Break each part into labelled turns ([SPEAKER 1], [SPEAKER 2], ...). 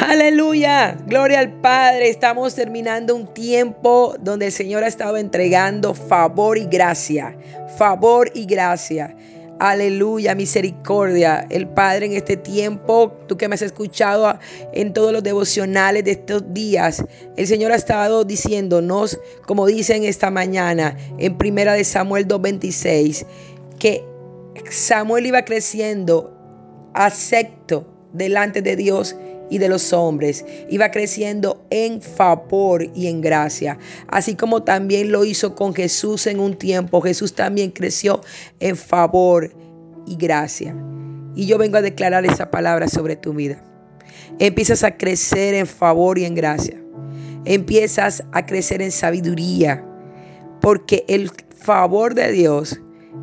[SPEAKER 1] Aleluya, gloria al Padre. Estamos terminando un tiempo donde el Señor ha estado entregando favor y gracia, favor y gracia. Aleluya, misericordia. El Padre en este tiempo, tú que me has escuchado en todos los devocionales de estos días, el Señor ha estado diciéndonos, como dicen esta mañana en Primera de Samuel 2:26, que Samuel iba creciendo acepto delante de Dios y de los hombres. Iba creciendo en favor y en gracia. Así como también lo hizo con Jesús en un tiempo. Jesús también creció en favor y gracia. Y yo vengo a declarar esa palabra sobre tu vida. Empiezas a crecer en favor y en gracia. Empiezas a crecer en sabiduría. Porque el favor de Dios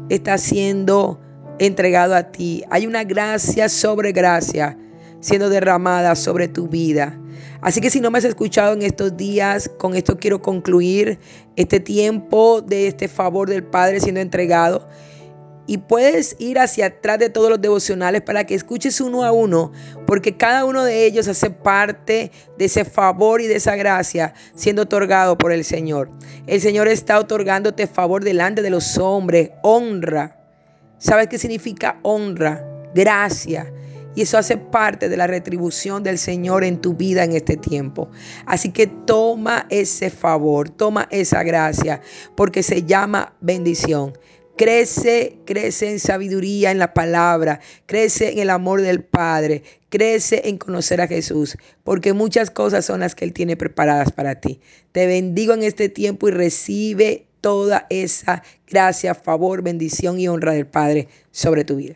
[SPEAKER 1] está siendo entregado a ti. Hay una gracia sobre gracia siendo derramada sobre tu vida. Así que si no me has escuchado en estos días, con esto quiero concluir este tiempo de este favor del Padre siendo entregado. Y puedes ir hacia atrás de todos los devocionales para que escuches uno a uno, porque cada uno de ellos hace parte de ese favor y de esa gracia siendo otorgado por el Señor. El Señor está otorgándote favor delante de los hombres, honra. ¿Sabes qué significa honra? Gracia. Y eso hace parte de la retribución del Señor en tu vida en este tiempo. Así que toma ese favor, toma esa gracia, porque se llama bendición. Crece, crece en sabiduría en la palabra, crece en el amor del Padre, crece en conocer a Jesús, porque muchas cosas son las que Él tiene preparadas para ti. Te bendigo en este tiempo y recibe toda esa gracia, favor, bendición y honra del Padre sobre tu vida.